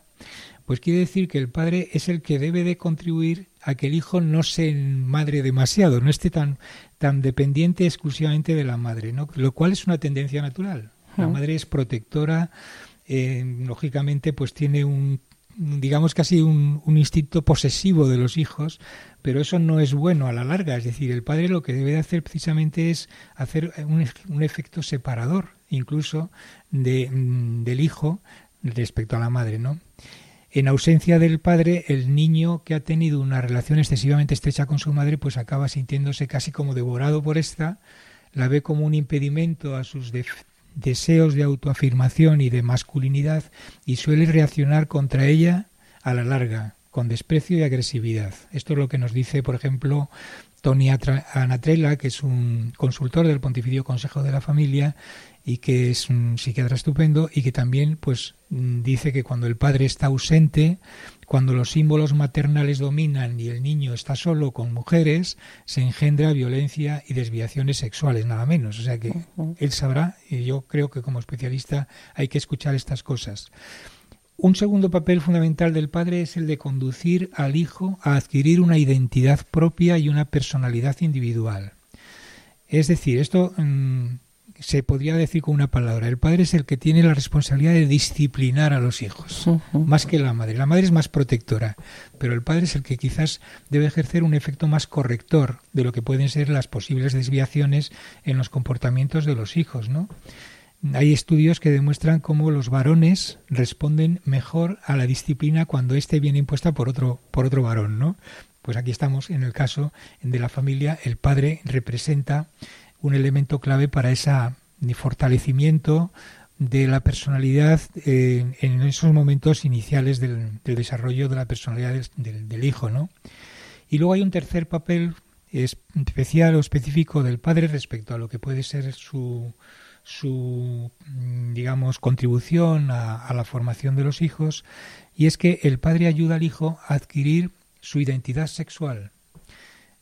Pues quiere decir que el padre es el que debe de contribuir a que el hijo no se madre demasiado, no esté tan, tan dependiente exclusivamente de la madre, ¿no? lo cual es una tendencia natural. La madre es protectora, eh, lógicamente pues tiene un digamos casi un, un, instinto posesivo de los hijos, pero eso no es bueno a la larga. Es decir, el padre lo que debe de hacer precisamente es hacer un, un efecto separador, incluso de, mm, del hijo respecto a la madre, ¿no? En ausencia del padre, el niño que ha tenido una relación excesivamente estrecha con su madre, pues acaba sintiéndose casi como devorado por esta, la ve como un impedimento a sus deseos de autoafirmación y de masculinidad y suele reaccionar contra ella a la larga, con desprecio y agresividad. Esto es lo que nos dice, por ejemplo, Tony Anatrella, que es un consultor del Pontificio Consejo de la Familia y que es un psiquiatra estupendo y que también pues dice que cuando el padre está ausente, cuando los símbolos maternales dominan y el niño está solo con mujeres, se engendra violencia y desviaciones sexuales, nada menos. O sea que él sabrá, y yo creo que como especialista hay que escuchar estas cosas. Un segundo papel fundamental del padre es el de conducir al hijo a adquirir una identidad propia y una personalidad individual. Es decir, esto mm, se podría decir con una palabra. El padre es el que tiene la responsabilidad de disciplinar a los hijos, más que la madre. La madre es más protectora, pero el padre es el que quizás debe ejercer un efecto más corrector de lo que pueden ser las posibles desviaciones en los comportamientos de los hijos, ¿no? Hay estudios que demuestran cómo los varones responden mejor a la disciplina cuando éste viene impuesta por otro, por otro varón, ¿no? Pues aquí estamos en el caso de la familia, el padre representa un elemento clave para ese fortalecimiento de la personalidad eh, en esos momentos iniciales del, desarrollo de la personalidad del, del, hijo, ¿no? Y luego hay un tercer papel especial o específico del padre respecto a lo que puede ser su, su mm, digamos, contribución a, la formación de los hijos, y es que el padre ayuda al hijo a adquirir su identidad sexual.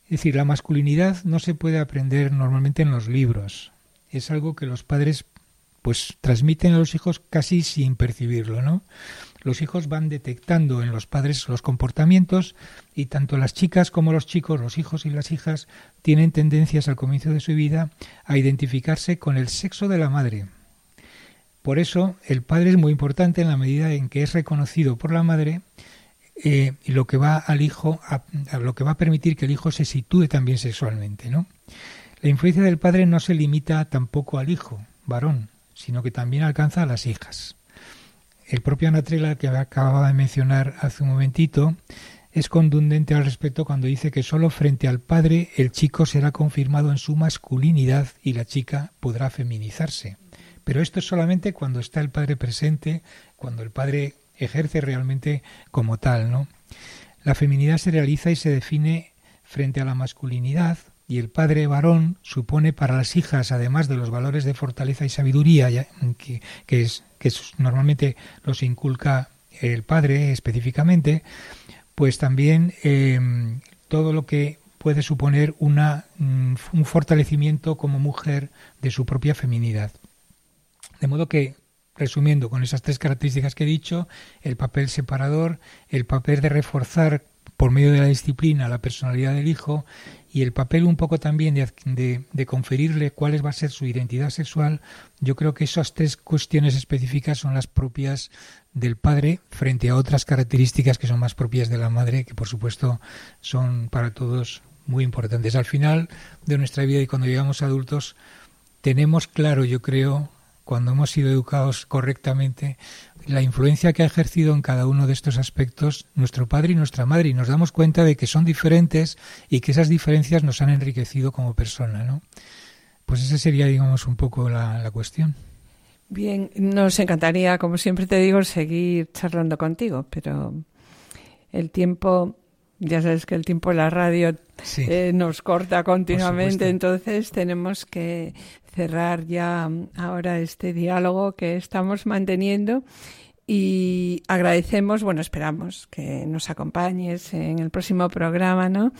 Es decir, la masculinidad no se puede aprender normalmente en los libros. Es algo que los padres pues transmiten a los hijos casi sin percibirlo, ¿no? los hijos van detectando en los padres los comportamientos y tanto las chicas como los chicos, los hijos y las hijas, tienen tendencias al comienzo de su vida a identificarse con el sexo de la madre. Por eso el padre es muy importante en la medida en que es reconocido por la madre eh, y lo que va al hijo a, lo que va a permitir que el hijo se sitúe también sexualmente, ¿no? La influencia del padre no se limita tampoco al hijo varón, sino que también alcanza a las hijas. El propio Anatrela, que acababa de mencionar hace un momentito, es contundente al respecto cuando dice que solo frente al padre el chico será confirmado en su masculinidad y la chica podrá feminizarse. Pero esto es solamente cuando está el padre presente, cuando el padre ejerce realmente como tal, ¿no? La feminidad se realiza y se define frente a la masculinidad, y el padre varón supone para las hijas, además de los valores de fortaleza y sabiduría, que, que, es, que normalmente los inculca el padre específicamente, pues también eh, todo lo que puede suponer una, mm, un fortalecimiento como mujer de su propia feminidad. De modo que, resumiendo con esas tres características que he dicho, el papel separador, el papel de reforzar por medio de la disciplina la personalidad del hijo y el papel un poco también de, conferirle cuál va a ser su identidad sexual, yo creo que esas tres cuestiones específicas son las propias del padre frente a otras características que son más propias de la madre, que por supuesto son para todos muy importantes. Al final de nuestra vida y cuando llegamos adultos, tenemos claro, yo creo, cuando hemos sido educados correctamente, la influencia que ha ejercido en cada uno de estos aspectos nuestro padre y nuestra madre y nos damos cuenta de que son diferentes y que esas diferencias nos han enriquecido como persona, ¿no? Pues esa sería, digamos, un poco la, la cuestión. Bien, nos encantaría, como siempre te digo, seguir charlando contigo, pero el tiempo, ya sabes que el tiempo en la radio eh, nos corta continuamente, entonces tenemos que cerrar ya ahora este diálogo que estamos manteniendo y agradecemos, bueno, esperamos que nos acompañes en el próximo programa, ¿no?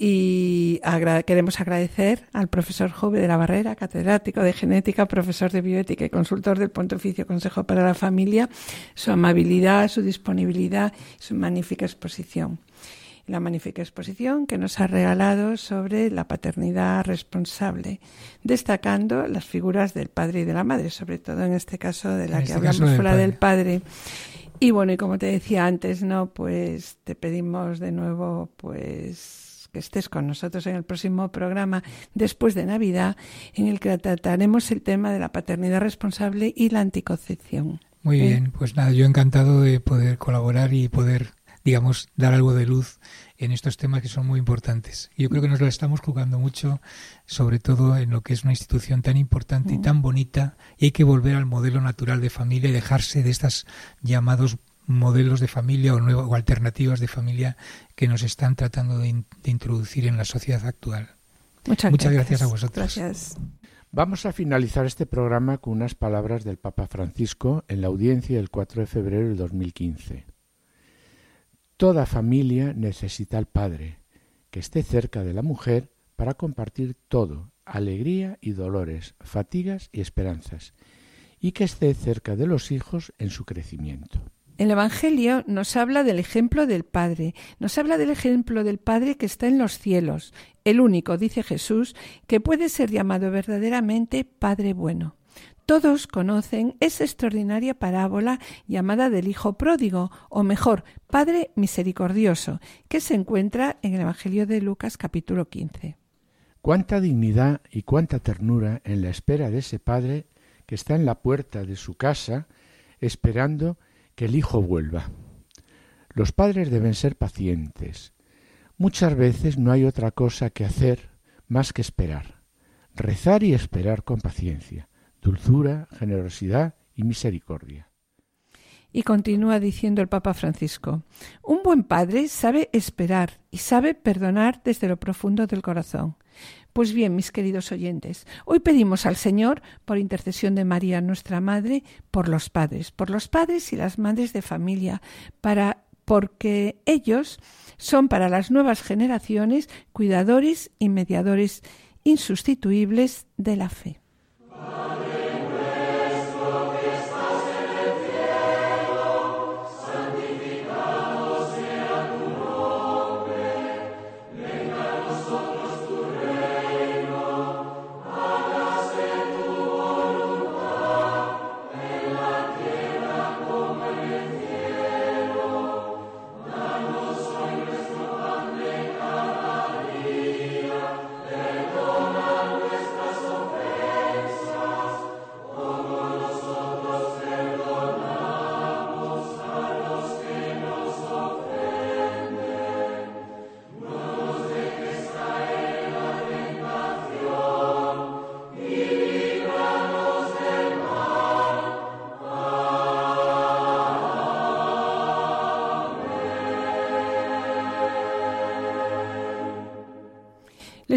Y queremos agradecer al profesor Jove de la Barrera, catedrático de genética, profesor de bioética y consultor del Pontificio Consejo para la Familia, su amabilidad, su disponibilidad, su magnífica exposición la magnífica exposición que nos ha regalado sobre la paternidad responsable, destacando las figuras del padre y de la madre, sobre todo en este caso de la que este hablamos fuera del padre. Y bueno, y como te decía antes, no, pues te pedimos de nuevo, pues que estés con nosotros en el próximo programa después de Navidad, en el que trataremos el tema de la paternidad responsable y la anticoncepción. Muy ¿Eh? bien, pues nada, yo encantado de poder colaborar y poder digamos, dar algo de luz en estos temas que son muy importantes. Yo creo que nos lo estamos jugando mucho, sobre todo en lo que es una institución tan importante y tan bonita, y hay que volver al modelo natural de familia y dejarse de estos llamados modelos de familia o, nuevas, o alternativas de familia que nos están tratando de, introducir en la sociedad actual. Muchas, Muchas gracias. gracias a vosotros. Gracias. Vamos a finalizar este programa con unas palabras del Papa Francisco en la audiencia del 4 de febrero del 2015. Toda familia necesita al padre, que esté cerca de la mujer para compartir todo, alegría y dolores, fatigas y esperanzas, y que esté cerca de los hijos en su crecimiento. El Evangelio nos habla del ejemplo del Padre, nos habla del ejemplo del Padre que está en los cielos, el único, dice Jesús, que puede ser llamado verdaderamente Padre bueno. Todos conocen esa extraordinaria parábola llamada del Hijo Pródigo, o mejor, Padre Misericordioso, que se encuentra en el Evangelio de Lucas capítulo 15. Cuánta dignidad y cuánta ternura en la espera de ese Padre que está en la puerta de su casa esperando que el Hijo vuelva. Los padres deben ser pacientes. Muchas veces no hay otra cosa que hacer más que esperar, rezar y esperar con paciencia dulzura, generosidad y misericordia. Y continúa diciendo el Papa Francisco, un buen padre sabe esperar y sabe perdonar desde lo profundo del corazón. Pues bien, mis queridos oyentes, hoy pedimos al Señor, por intercesión de María, nuestra Madre, por los padres, por los padres y las madres de familia, para porque ellos son para las nuevas generaciones cuidadores y mediadores insustituibles de la fe. Amen.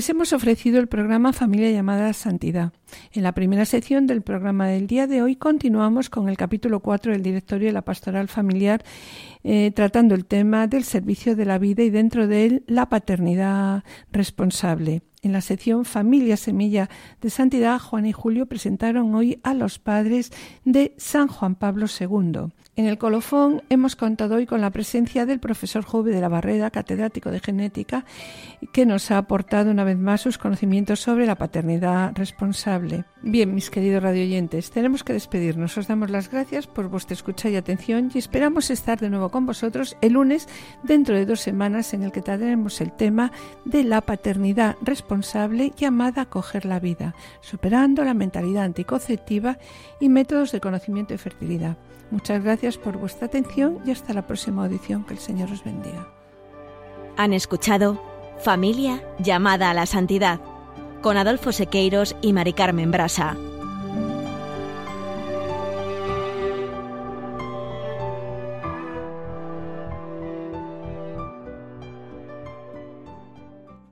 Les hemos ofrecido el programa Familia llamada Santidad. En la primera sección del programa del día de hoy continuamos con el capítulo 4 del Directorio de la Pastoral Familiar, eh, tratando el tema del servicio de la vida y dentro de él la paternidad responsable. En la sección Familia Semilla de Santidad, Juan y Julio presentaron hoy a los padres de San Juan Pablo II. En el colofón hemos contado hoy con la presencia del profesor Jove de la Barrera, catedrático de genética, que nos ha aportado una vez más sus conocimientos sobre la paternidad responsable. Bien, mis queridos radioyentes, tenemos que despedirnos. Os damos las gracias por vuestra escucha y atención y esperamos estar de nuevo con vosotros el lunes dentro de dos semanas en el que trataremos el tema de la paternidad responsable llamada a coger la vida, superando la mentalidad anticonceptiva y métodos de conocimiento y fertilidad. Muchas gracias por vuestra atención y hasta la próxima audición. Que el Señor os bendiga. Han escuchado Familia llamada a la santidad con Adolfo Sequeiros y Mari Carmen Brasa.